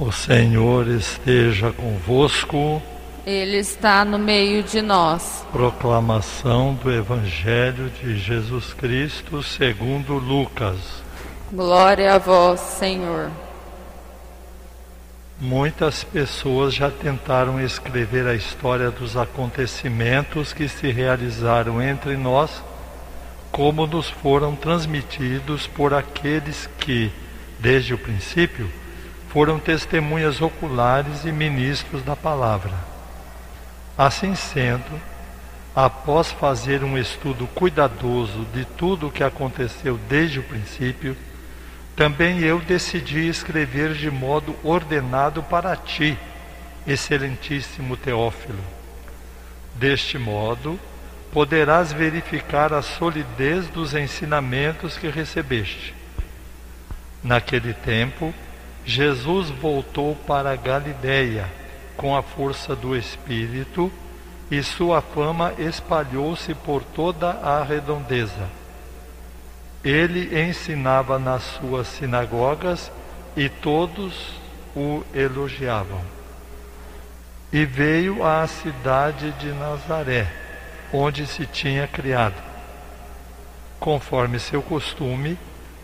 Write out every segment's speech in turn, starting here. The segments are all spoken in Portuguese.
O Senhor esteja convosco. Ele está no meio de nós. Proclamação do Evangelho de Jesus Cristo segundo Lucas. Glória a vós, Senhor. Muitas pessoas já tentaram escrever a história dos acontecimentos que se realizaram entre nós, como nos foram transmitidos por aqueles que, desde o princípio, foram testemunhas oculares e ministros da palavra. Assim sendo, após fazer um estudo cuidadoso de tudo o que aconteceu desde o princípio, também eu decidi escrever de modo ordenado para ti, excelentíssimo Teófilo. Deste modo, poderás verificar a solidez dos ensinamentos que recebeste. Naquele tempo, Jesus voltou para Galiléia com a força do Espírito e sua fama espalhou-se por toda a redondeza. Ele ensinava nas suas sinagogas e todos o elogiavam. E veio à cidade de Nazaré, onde se tinha criado. Conforme seu costume,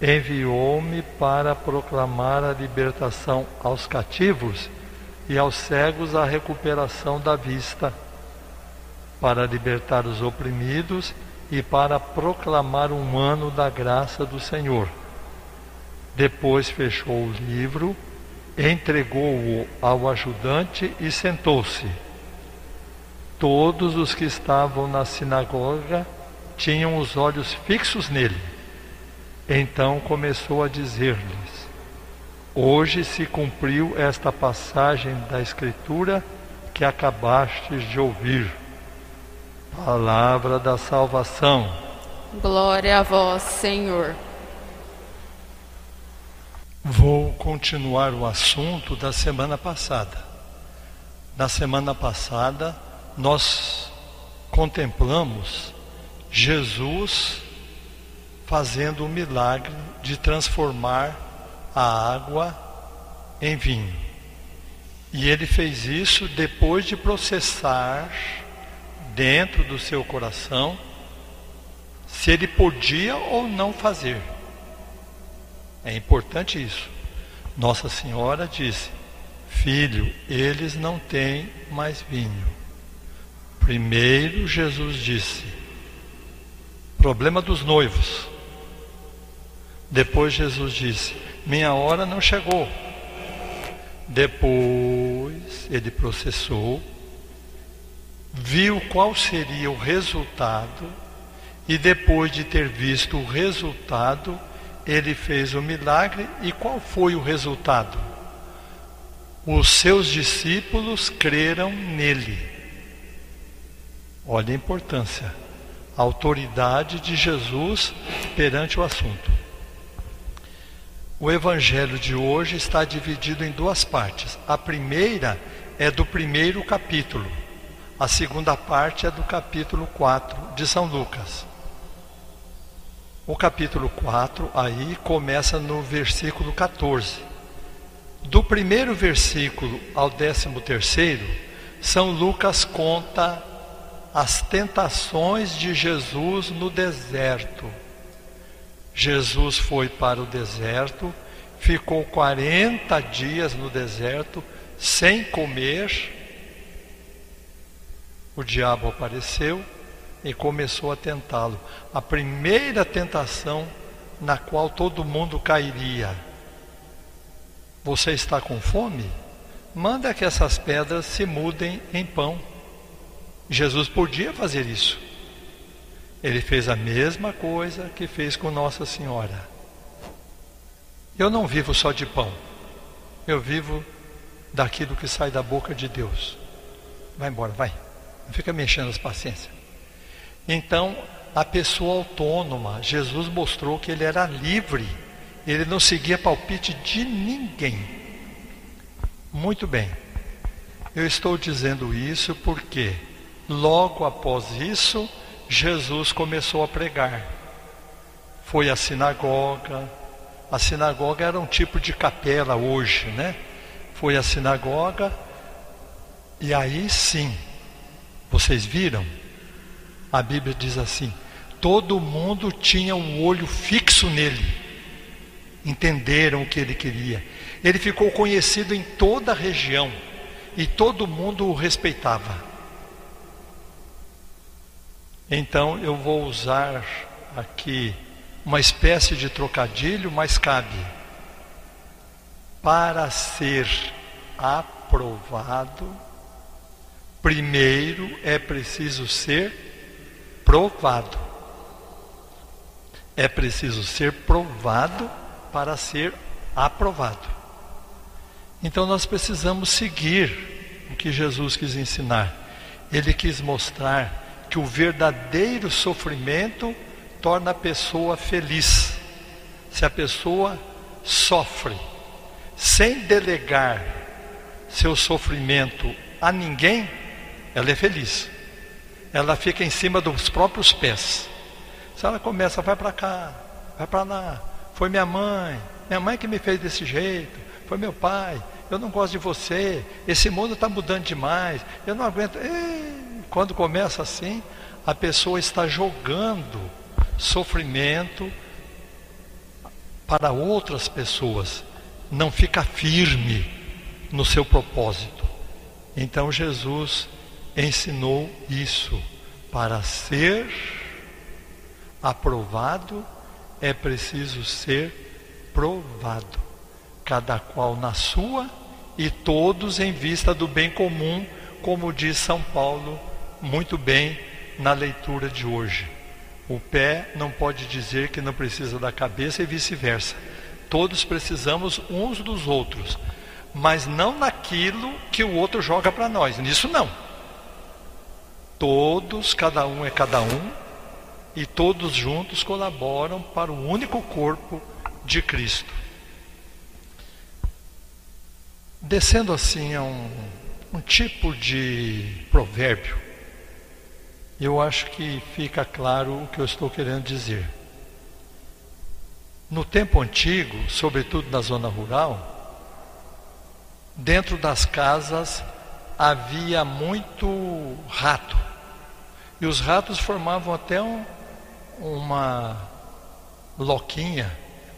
Enviou-me para proclamar a libertação aos cativos e aos cegos a recuperação da vista, para libertar os oprimidos e para proclamar um ano da graça do Senhor. Depois fechou o livro, entregou-o ao ajudante e sentou-se. Todos os que estavam na sinagoga tinham os olhos fixos nele. Então começou a dizer-lhes: Hoje se cumpriu esta passagem da Escritura que acabastes de ouvir. Palavra da salvação. Glória a vós, Senhor. Vou continuar o assunto da semana passada. Na semana passada, nós contemplamos Jesus fazendo o milagre de transformar a água em vinho. E ele fez isso depois de processar dentro do seu coração se ele podia ou não fazer. É importante isso. Nossa Senhora disse: Filho, eles não têm mais vinho. Primeiro Jesus disse: Problema dos noivos. Depois Jesus disse: Minha hora não chegou. Depois ele processou viu qual seria o resultado e depois de ter visto o resultado, ele fez o milagre e qual foi o resultado? Os seus discípulos creram nele. Olha a importância, a autoridade de Jesus perante o assunto. O evangelho de hoje está dividido em duas partes. A primeira é do primeiro capítulo a segunda parte é do capítulo 4 de São Lucas. O capítulo 4 aí começa no versículo 14. Do primeiro versículo ao décimo terceiro, São Lucas conta as tentações de Jesus no deserto. Jesus foi para o deserto, ficou 40 dias no deserto sem comer o diabo apareceu e começou a tentá-lo. A primeira tentação na qual todo mundo cairia. Você está com fome? Manda que essas pedras se mudem em pão. Jesus podia fazer isso. Ele fez a mesma coisa que fez com Nossa Senhora. Eu não vivo só de pão. Eu vivo daquilo que sai da boca de Deus. Vai embora, vai. Não fica mexendo as paciências. Então, a pessoa autônoma, Jesus mostrou que ele era livre. Ele não seguia palpite de ninguém. Muito bem. Eu estou dizendo isso porque logo após isso, Jesus começou a pregar. Foi à sinagoga. A sinagoga era um tipo de capela hoje, né? Foi à sinagoga e aí sim, vocês viram? A Bíblia diz assim: todo mundo tinha um olho fixo nele, entenderam o que ele queria. Ele ficou conhecido em toda a região e todo mundo o respeitava. Então eu vou usar aqui uma espécie de trocadilho, mas cabe. Para ser aprovado, primeiro é preciso ser provado. É preciso ser provado para ser aprovado. Então nós precisamos seguir o que Jesus quis ensinar. Ele quis mostrar que o verdadeiro sofrimento torna a pessoa feliz. Se a pessoa sofre sem delegar seu sofrimento a ninguém, ela é feliz. Ela fica em cima dos próprios pés. Se ela começa, vai para cá, vai para lá, foi minha mãe, minha mãe que me fez desse jeito, foi meu pai, eu não gosto de você, esse mundo está mudando demais, eu não aguento. Ei, quando começa assim, a pessoa está jogando sofrimento para outras pessoas, não fica firme no seu propósito. Então Jesus ensinou isso. Para ser aprovado, é preciso ser provado, cada qual na sua e todos em vista do bem comum, como diz São Paulo muito bem na leitura de hoje. O pé não pode dizer que não precisa da cabeça e vice-versa. Todos precisamos uns dos outros, mas não naquilo que o outro joga para nós. Nisso não. Todos, cada um é cada um, e todos juntos colaboram para o único corpo de Cristo. Descendo assim a um, um tipo de provérbio eu acho que fica claro o que eu estou querendo dizer. No tempo antigo, sobretudo na zona rural, dentro das casas havia muito rato. E os ratos formavam até um, uma loquinha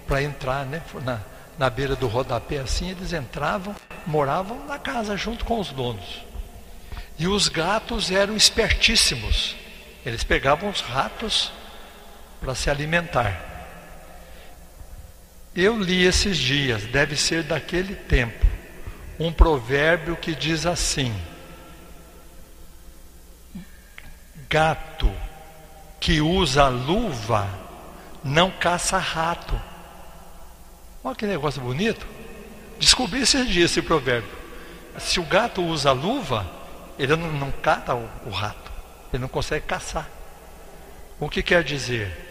para entrar né, na, na beira do rodapé. Assim eles entravam, moravam na casa junto com os donos. E os gatos eram espertíssimos. Eles pegavam os ratos para se alimentar. Eu li esses dias, deve ser daquele tempo, um provérbio que diz assim: Gato que usa luva não caça rato. Olha que negócio bonito. Descobri esses dias esse provérbio. Se o gato usa luva, ele não, não cata o, o rato, ele não consegue caçar. O que quer dizer?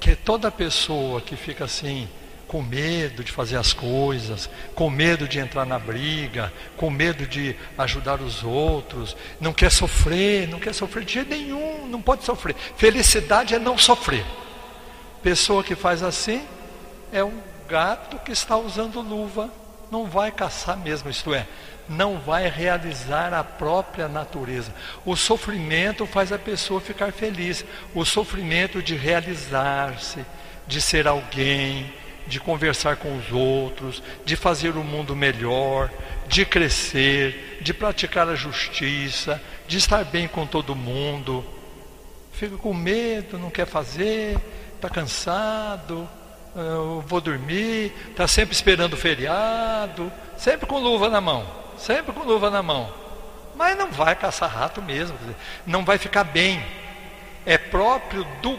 Que toda pessoa que fica assim, com medo de fazer as coisas, com medo de entrar na briga, com medo de ajudar os outros, não quer sofrer, não quer sofrer de jeito nenhum, não pode sofrer. Felicidade é não sofrer. Pessoa que faz assim é um gato que está usando luva, não vai caçar mesmo, isto é, não vai realizar a própria natureza. O sofrimento faz a pessoa ficar feliz. O sofrimento de realizar-se, de ser alguém, de conversar com os outros, de fazer o mundo melhor, de crescer, de praticar a justiça, de estar bem com todo mundo. Fica com medo, não quer fazer, está cansado, eu vou dormir, está sempre esperando o feriado, sempre com luva na mão sempre com luva na mão. Mas não vai caçar rato mesmo, não vai ficar bem. É próprio do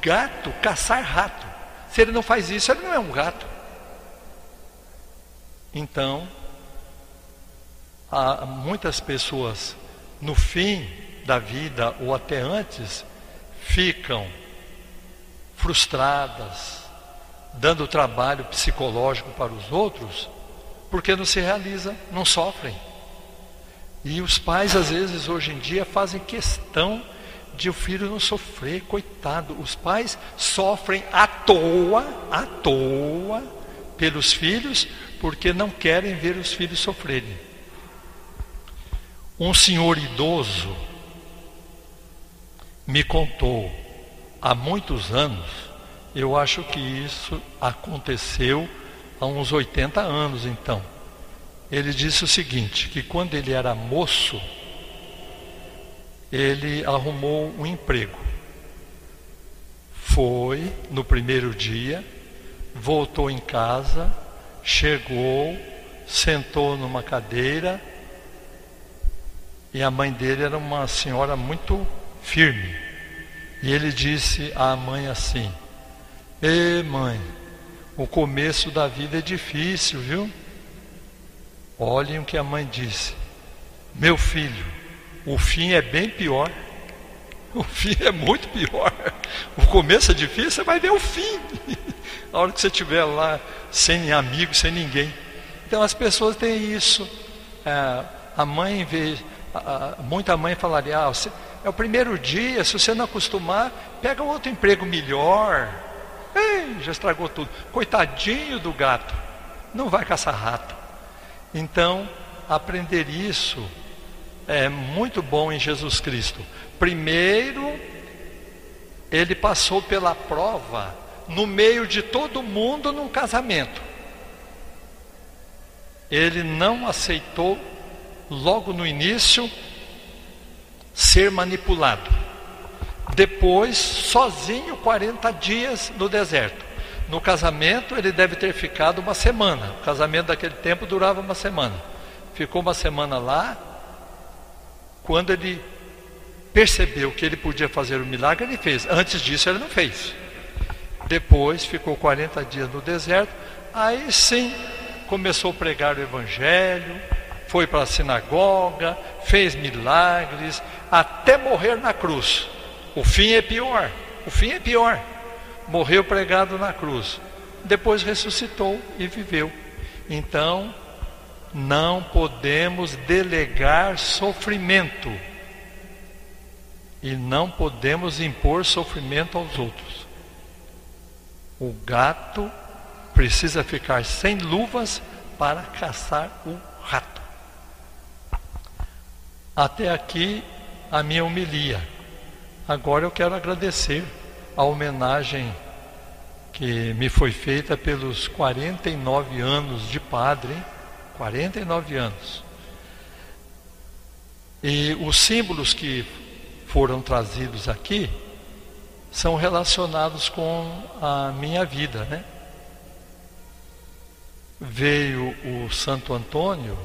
gato caçar rato. Se ele não faz isso, ele não é um gato. Então, há muitas pessoas no fim da vida ou até antes ficam frustradas, dando trabalho psicológico para os outros, porque não se realiza, não sofrem. E os pais, às vezes, hoje em dia, fazem questão de o filho não sofrer, coitado. Os pais sofrem à toa, à toa, pelos filhos, porque não querem ver os filhos sofrerem. Um senhor idoso me contou há muitos anos, eu acho que isso aconteceu há uns 80 anos então. Ele disse o seguinte: que quando ele era moço, ele arrumou um emprego. Foi no primeiro dia, voltou em casa, chegou, sentou numa cadeira e a mãe dele era uma senhora muito firme. E ele disse à mãe assim: Ê mãe, o começo da vida é difícil, viu? Olhem o que a mãe disse: Meu filho, o fim é bem pior. O fim é muito pior. O começo é difícil, você vai ver o fim. A hora que você estiver lá, sem amigos, sem ninguém. Então as pessoas têm isso. É, a mãe vê, muita mãe falaria, ah, é o primeiro dia, se você não acostumar, pega outro emprego melhor. Ei, já estragou tudo. Coitadinho do gato, não vai caçar rato. Então, aprender isso é muito bom em Jesus Cristo. Primeiro, ele passou pela prova no meio de todo mundo num casamento. Ele não aceitou logo no início ser manipulado. Depois, sozinho, 40 dias no deserto. No casamento, ele deve ter ficado uma semana. O casamento daquele tempo durava uma semana. Ficou uma semana lá, quando ele percebeu que ele podia fazer o milagre, ele fez. Antes disso, ele não fez. Depois, ficou 40 dias no deserto. Aí sim, começou a pregar o Evangelho, foi para a sinagoga, fez milagres, até morrer na cruz. O fim é pior. O fim é pior. Morreu pregado na cruz. Depois ressuscitou e viveu. Então, não podemos delegar sofrimento e não podemos impor sofrimento aos outros. O gato precisa ficar sem luvas para caçar o rato. Até aqui a minha homilia. Agora eu quero agradecer a homenagem que me foi feita pelos 49 anos de padre. Hein? 49 anos. E os símbolos que foram trazidos aqui são relacionados com a minha vida, né? Veio o Santo Antônio,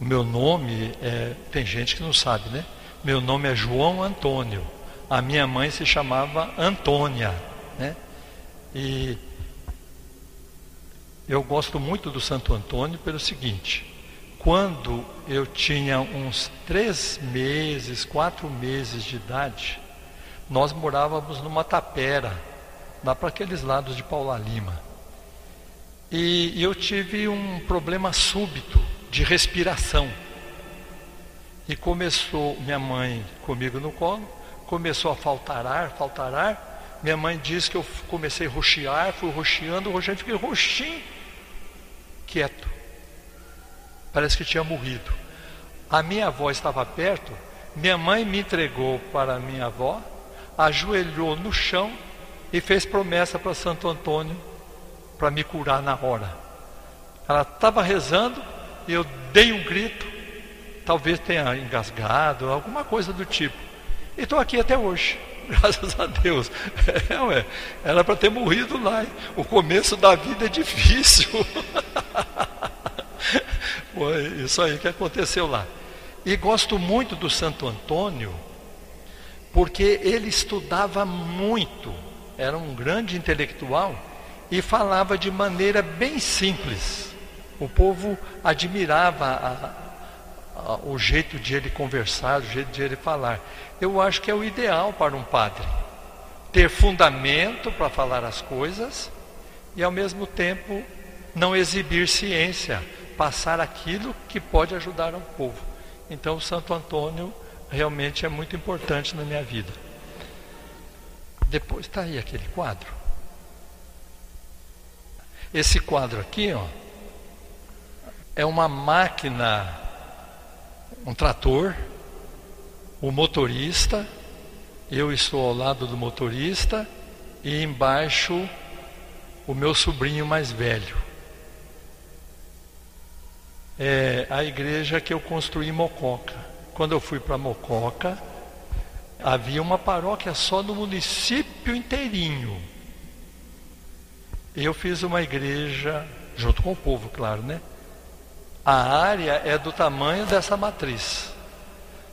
o meu nome é, tem gente que não sabe, né? Meu nome é João Antônio. A minha mãe se chamava Antônia, né? E eu gosto muito do Santo Antônio pelo seguinte: quando eu tinha uns três meses, quatro meses de idade, nós morávamos numa tapera, lá para aqueles lados de Paula Lima. E, e eu tive um problema súbito de respiração. E começou, minha mãe comigo no colo, começou a faltar ar, faltar ar. Minha mãe disse que eu comecei a roxear, fui roxeando, roxeando, fiquei roxinho quieto. Parece que tinha morrido. A minha avó estava perto, minha mãe me entregou para a minha avó, ajoelhou no chão e fez promessa para Santo Antônio para me curar na hora. Ela estava rezando e eu dei um grito, talvez tenha engasgado, alguma coisa do tipo. E estou aqui até hoje. Graças a Deus. É, ué, era para ter morrido lá. Hein? O começo da vida é difícil. Foi isso aí que aconteceu lá. E gosto muito do Santo Antônio, porque ele estudava muito, era um grande intelectual e falava de maneira bem simples. O povo admirava o jeito de ele conversar, o jeito de ele falar. Eu acho que é o ideal para um padre. Ter fundamento para falar as coisas e ao mesmo tempo não exibir ciência, passar aquilo que pode ajudar o povo. Então, o Santo Antônio realmente é muito importante na minha vida. Depois está aí aquele quadro. Esse quadro aqui, ó, é uma máquina, um trator, o motorista, eu estou ao lado do motorista e embaixo o meu sobrinho mais velho. É a igreja que eu construí em Mococa. Quando eu fui para Mococa, havia uma paróquia só no município inteirinho. Eu fiz uma igreja, junto com o povo, claro, né? A área é do tamanho dessa matriz.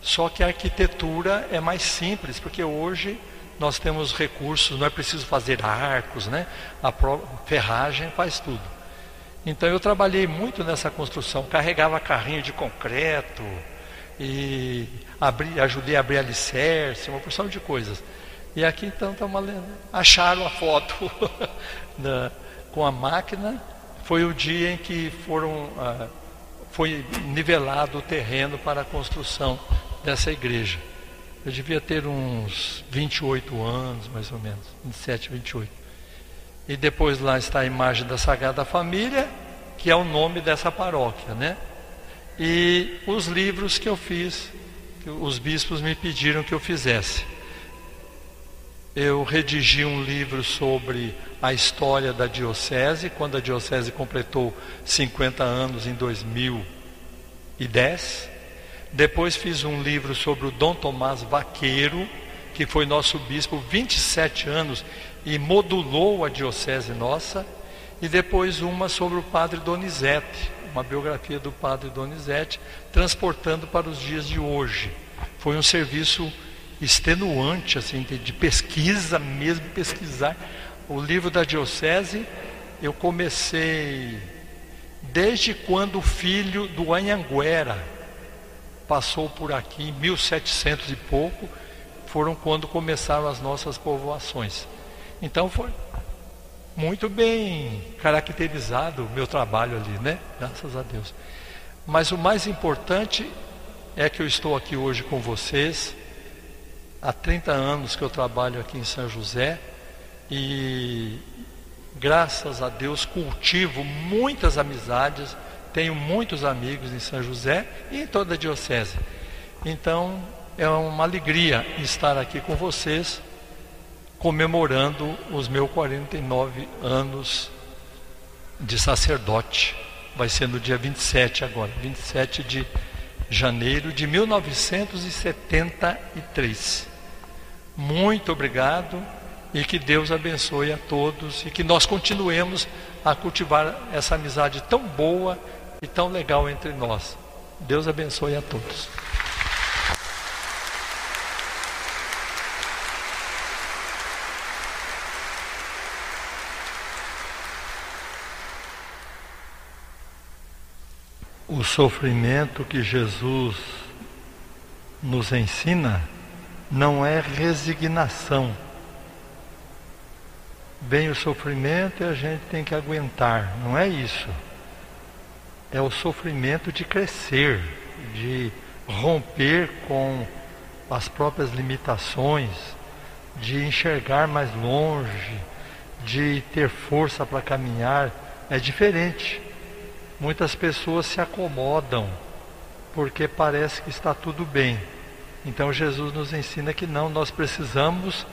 Só que a arquitetura é mais simples, porque hoje nós temos recursos, não é preciso fazer arcos, né? A ferragem faz tudo. Então eu trabalhei muito nessa construção, carregava carrinho de concreto e abri, ajudei a abrir alicerce, uma porção de coisas. E aqui então estamos acharam a foto da, com a máquina. Foi o dia em que foram ah, foi nivelado o terreno para a construção dessa igreja. Eu devia ter uns 28 anos, mais ou menos, 27, 28. E depois lá está a imagem da Sagrada Família, que é o nome dessa paróquia, né? E os livros que eu fiz, que os bispos me pediram que eu fizesse. Eu redigi um livro sobre a história da diocese, quando a diocese completou 50 anos em 2010. Depois fiz um livro sobre o Dom Tomás Vaqueiro, que foi nosso bispo 27 anos e modulou a diocese nossa. E depois uma sobre o padre Donizete, uma biografia do padre Donizete, transportando para os dias de hoje. Foi um serviço extenuante, assim, de pesquisa mesmo, pesquisar. O livro da diocese, eu comecei desde quando o filho do Anhanguera, passou por aqui em 1700 e pouco, foram quando começaram as nossas povoações. Então foi muito bem caracterizado o meu trabalho ali, né? Graças a Deus. Mas o mais importante é que eu estou aqui hoje com vocês. Há 30 anos que eu trabalho aqui em São José e graças a Deus cultivo muitas amizades tenho muitos amigos em São José e em toda a diocese. Então, é uma alegria estar aqui com vocês, comemorando os meus 49 anos de sacerdote. Vai ser no dia 27 agora, 27 de janeiro de 1973. Muito obrigado e que Deus abençoe a todos e que nós continuemos a cultivar essa amizade tão boa e tão legal entre nós. Deus abençoe a todos. O sofrimento que Jesus nos ensina não é resignação. Vem o sofrimento e a gente tem que aguentar, não é isso é o sofrimento de crescer, de romper com as próprias limitações, de enxergar mais longe, de ter força para caminhar, é diferente. Muitas pessoas se acomodam porque parece que está tudo bem. Então Jesus nos ensina que não, nós precisamos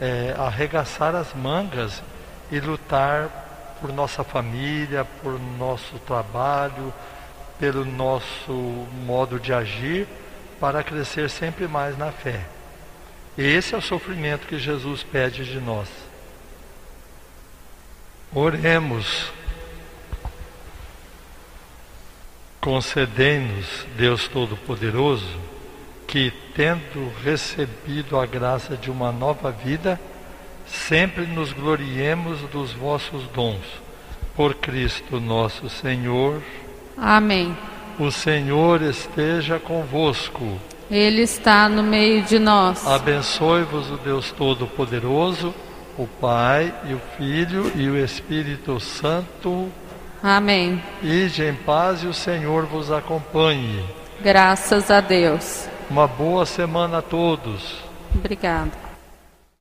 é, arregaçar as mangas e lutar por nossa família, por nosso trabalho, pelo nosso modo de agir, para crescer sempre mais na fé. Esse é o sofrimento que Jesus pede de nós. Oremos. Concedei-nos, Deus Todo-Poderoso, que, tendo recebido a graça de uma nova vida, sempre nos gloriemos dos vossos dons. Por Cristo nosso Senhor. Amém. O Senhor esteja convosco. Ele está no meio de nós. Abençoe-vos o Deus Todo-Poderoso, o Pai e o Filho e o Espírito Santo. Amém. Ide em paz e o Senhor vos acompanhe. Graças a Deus. Uma boa semana a todos.